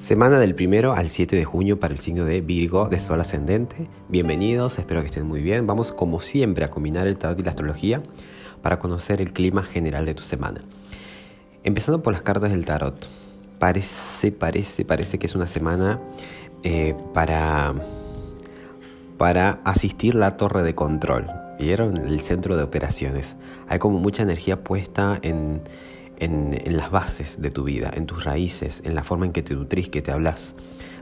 Semana del primero al 7 de junio para el signo de Virgo de Sol Ascendente. Bienvenidos, espero que estén muy bien. Vamos como siempre a combinar el tarot y la astrología para conocer el clima general de tu semana. Empezando por las cartas del tarot. Parece, parece, parece que es una semana eh, para, para asistir la torre de control. ¿Vieron? El centro de operaciones. Hay como mucha energía puesta en en, las bases de tu vida, en tus raíces, en la forma en que te nutrís, que te hablas.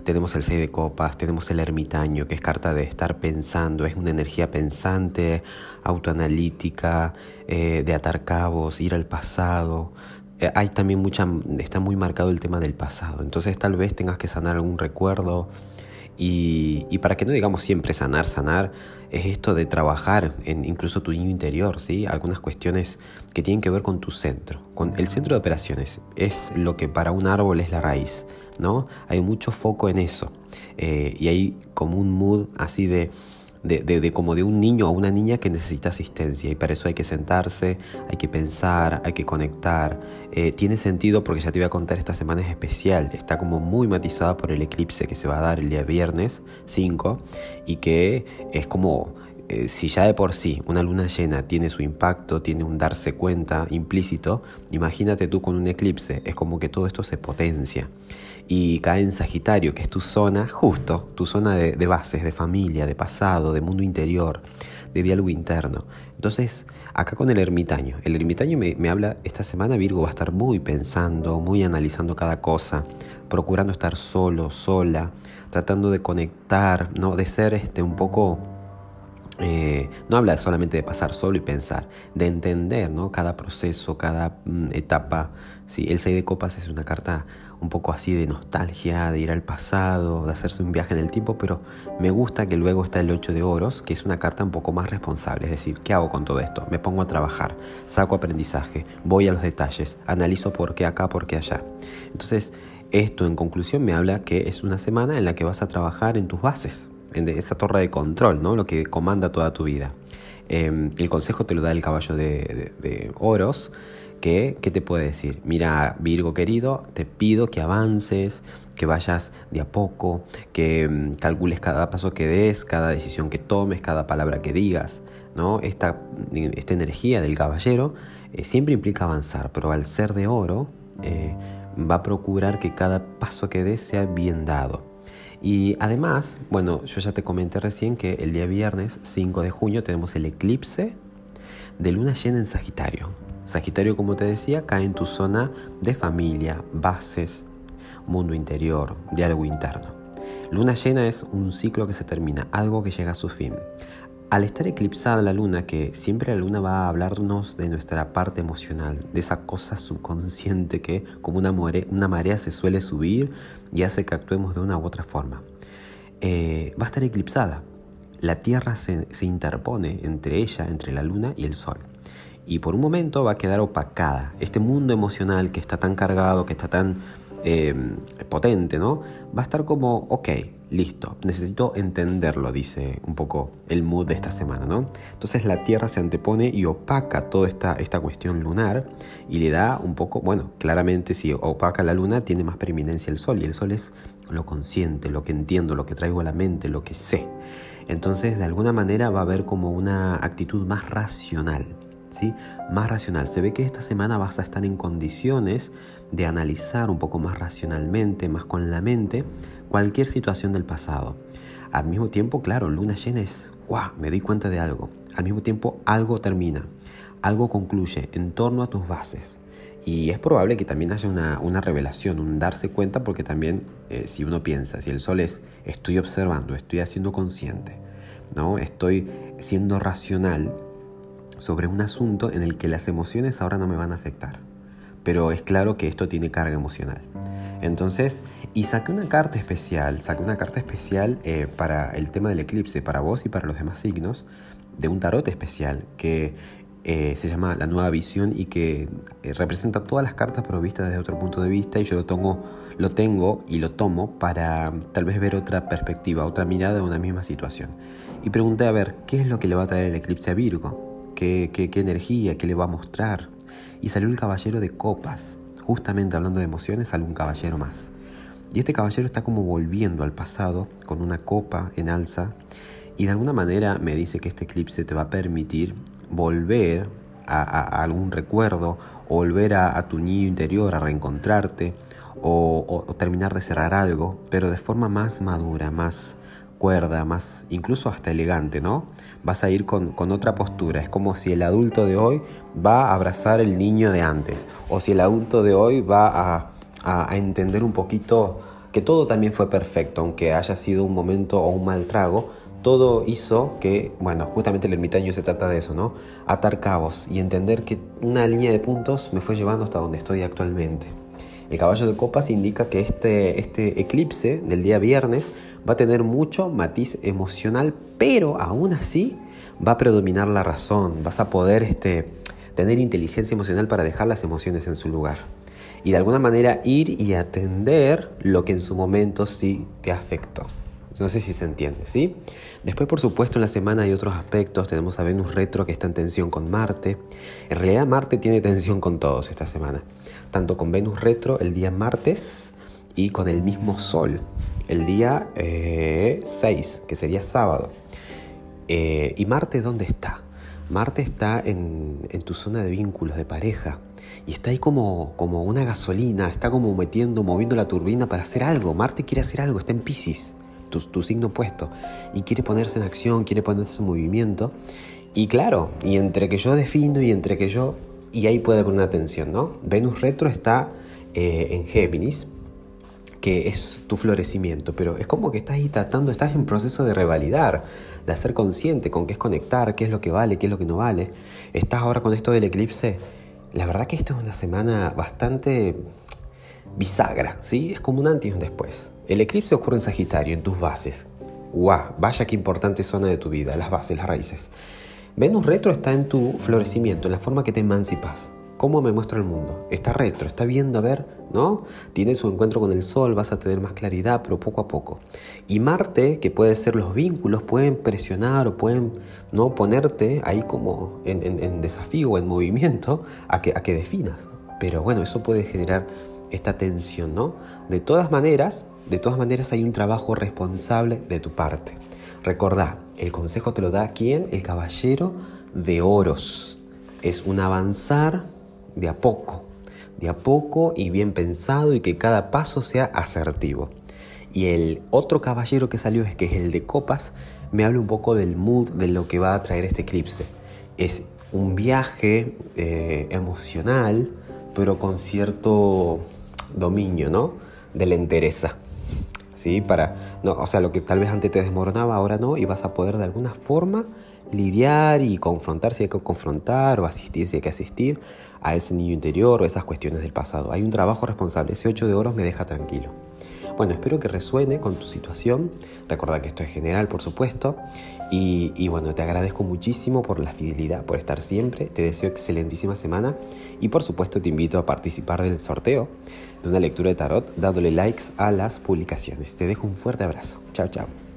Tenemos el 6 de copas, tenemos el ermitaño, que es carta de estar pensando, es una energía pensante, autoanalítica, eh, de atar cabos, ir al pasado. Eh, hay también mucha, está muy marcado el tema del pasado, entonces tal vez tengas que sanar algún recuerdo, y, para que no digamos siempre sanar, sanar, es esto de trabajar en incluso tu niño interior, ¿sí? Algunas cuestiones que tienen que ver con tu centro, con el centro de operaciones. Es lo que para un árbol es la raíz, ¿no? Hay mucho foco en eso. Eh, y hay como un mood así de de, como de un niño o una niña que necesita asistencia y para eso hay que sentarse, hay que pensar, hay que conectar. Eh, tiene sentido porque ya te voy a contar, esta semana es especial, está como muy matizada por el eclipse que se va a dar el día viernes 5 y que es como eh, si ya de por sí una luna llena tiene su impacto, tiene un darse cuenta implícito, imagínate tú con un eclipse, es como que todo esto se potencia y cae en Sagitario, que es tu zona, justo, tu zona de, bases, de familia, de pasado, de mundo interior, de diálogo interno. Entonces, acá con el ermitaño, el ermitaño me, me, habla, esta semana Virgo va a estar muy pensando, muy analizando cada cosa, procurando estar solo, sola, tratando de conectar, ¿no? de ser este, un poco eh, no habla solamente de pasar solo y pensar, de entender ¿no? cada proceso, cada mm, etapa. ¿sí? El 6 de copas es una carta un poco así de nostalgia, de ir al pasado, de hacerse un viaje en el tiempo, pero me gusta que luego está el 8 de oros, que es una carta un poco más responsable, es decir, ¿qué hago con todo esto? Me pongo a trabajar, saco aprendizaje, voy a los detalles, analizo por qué acá, por qué allá. Entonces, esto en conclusión me habla que es una semana en la que vas a trabajar en tus bases, en esa torre de control, ¿no? lo que comanda toda tu vida. Em, el consejo te lo da el caballo de, oros, que ¿qué te puede decir? Mira, Virgo querido, te pido que avances, que vayas de a poco, que em, calcules cada paso que des, cada decisión que tomes, cada palabra que digas. ¿no? Esta, esta energía del caballero eh, siempre implica avanzar, pero al ser de oro eh, va a procurar que cada paso que des sea bien dado. Y además, bueno, yo ya te comenté recién que el día viernes 5 de junio tenemos el eclipse de luna llena en Sagitario. Sagitario, como te decía, cae en tu zona de familia, bases, mundo interior, diálogo interno. Luna llena es un ciclo que se termina, algo que llega a su fin. Al estar eclipsada la luna, que siempre la luna va a hablarnos de nuestra parte emocional, de esa cosa subconsciente que como una, una marea se suele subir y hace que actuemos de una u otra forma, eh, va a estar eclipsada. La Tierra se interpone entre ella, entre la luna y el Sol. Y por un momento va a quedar opacada. Este mundo emocional que está tan cargado, que está tan eh, potente, ¿no? Va a estar como, ok, listo, necesito entenderlo, dice un poco el mood de esta semana, ¿no? Entonces la Tierra se antepone y opaca toda esta, esta cuestión lunar y le da un poco, bueno, claramente si opaca la Luna tiene más preeminencia el Sol y el Sol es lo consciente, lo que entiendo, lo que traigo a la mente, lo que sé. Entonces de alguna manera va a haber como una actitud más racional. ¿Sí? Más racional. Se ve que esta semana vas a estar en condiciones de analizar un poco más racionalmente, más con la mente, cualquier situación del pasado. Al mismo tiempo, claro, luna llena es, ¡guau! Me doy cuenta de algo. Al mismo tiempo, algo termina, algo concluye en torno a tus bases. Y es probable que también haya una, revelación, un darse cuenta, porque también eh, si uno piensa, si el sol es estoy observando, estoy haciendo consciente, ¿no? estoy siendo racional sobre un asunto en el que las emociones ahora no me van a afectar pero es claro que esto tiene carga emocional. Entonces, y saqué una carta especial, saqué una carta especial eh, para el tema del eclipse, para vos y para los demás signos, de un tarot especial que eh, se llama La Nueva Visión y que eh, representa todas las cartas pero vistas desde otro punto de vista y yo lo, tengo, lo tengo y lo tomo para tal vez ver otra perspectiva, otra mirada de una misma situación. Y pregunté a ver, ¿qué es lo que le va a traer el eclipse a Virgo? ¿Qué, energía? ¿Qué le va a mostrar? y salió el caballero de copas. Justamente hablando de emociones, sale un caballero más. Y este caballero está como volviendo al pasado con una copa en alza y de alguna manera me dice que este eclipse te va a permitir volver a, algún recuerdo o volver a, tu niño interior, a reencontrarte o, terminar de cerrar algo, pero de forma más madura, más cuerda, más incluso hasta elegante, ¿no? Vas a ir con, con, otra postura. Es como si el adulto de hoy va a abrazar el niño de antes. O si el adulto de hoy va a, a, entender un poquito que todo también fue perfecto, aunque haya sido un momento o un mal trago, todo hizo que, bueno, justamente el ermitaño se trata de eso, ¿no? Atar cabos y entender que una línea de puntos me fue llevando hasta donde estoy actualmente. El caballo de copas indica que este, este eclipse del día viernes va a tener mucho matiz emocional, pero aún así va a predominar la razón, vas a poder este, tener inteligencia emocional para dejar las emociones en su lugar y de alguna manera ir y atender lo que en su momento sí te afectó. No sé si se entiende, ¿sí? Después, por supuesto, en la semana hay otros aspectos. Tenemos a Venus retro que está en tensión con Marte. En realidad, Marte tiene tensión con todos esta semana. Tanto con Venus retro el día martes y con el mismo Sol el día 6, eh, que sería sábado. Eh, ¿Y Marte dónde está? Marte está en, en, tu zona de vínculos, de pareja, y está ahí como, como una gasolina, está como metiendo, moviendo la turbina para hacer algo. Marte quiere hacer algo, está en Pisces, tu, signo opuesto, y quiere ponerse en acción, quiere ponerse en movimiento. Y claro, y entre que yo defino y entre que yo, y ahí puede haber una tensión, ¿no? Venus retro está eh, en Géminis, que es tu florecimiento, pero es como que estás ahí tratando, estás en proceso de revalidar, de hacer consciente con qué es conectar, qué es lo que vale, qué es lo que no vale. Estás ahora con esto del eclipse. La verdad que esto es una semana bastante bisagra, ¿sí? Es como un antes y un después. El eclipse ocurre en Sagitario, en tus bases. ¡Guau! Vaya qué importante zona de tu vida, las bases, las raíces. Venus retro está en tu florecimiento, en la forma que te emancipas. ¿Cómo me muestra el mundo? Está retro, está viendo a ver, ¿no? Tiene su encuentro con el Sol, vas a tener más claridad, pero poco a poco. Y Marte, que puede ser los vínculos, pueden presionar o pueden ¿no? ponerte ahí como en, desafío o en movimiento a que, a que definas. Pero bueno, eso puede generar esta tensión, ¿no? De todas maneras, de todas maneras hay un trabajo responsable de tu parte. Recordá, el consejo te lo da quién? El caballero de oros. Es un avanzar de a poco, de a poco y bien pensado y que cada paso sea asertivo. Y el otro caballero que salió, es que es el de copas, me habla un poco del mood de lo que va a traer este eclipse. Es un viaje eh, emocional, pero con cierto dominio, ¿no? De la entereza. ¿Sí? Para, no, o sea, lo que tal vez antes te desmoronaba, ahora no, y vas a poder de alguna forma lidiar y confrontar si hay que confrontar o asistir si hay que asistir a ese niño interior o esas cuestiones del pasado. Hay un trabajo responsable. Ese 8 de oros me deja tranquilo. Bueno, espero que resuene con tu situación. Recuerda que esto es general, por supuesto. Y, bueno, te agradezco muchísimo por la fidelidad, por estar siempre. Te deseo excelentísima semana. Y por supuesto te invito a participar del sorteo de una lectura de tarot dándole likes a las publicaciones. Te dejo un fuerte abrazo. Chao, chao.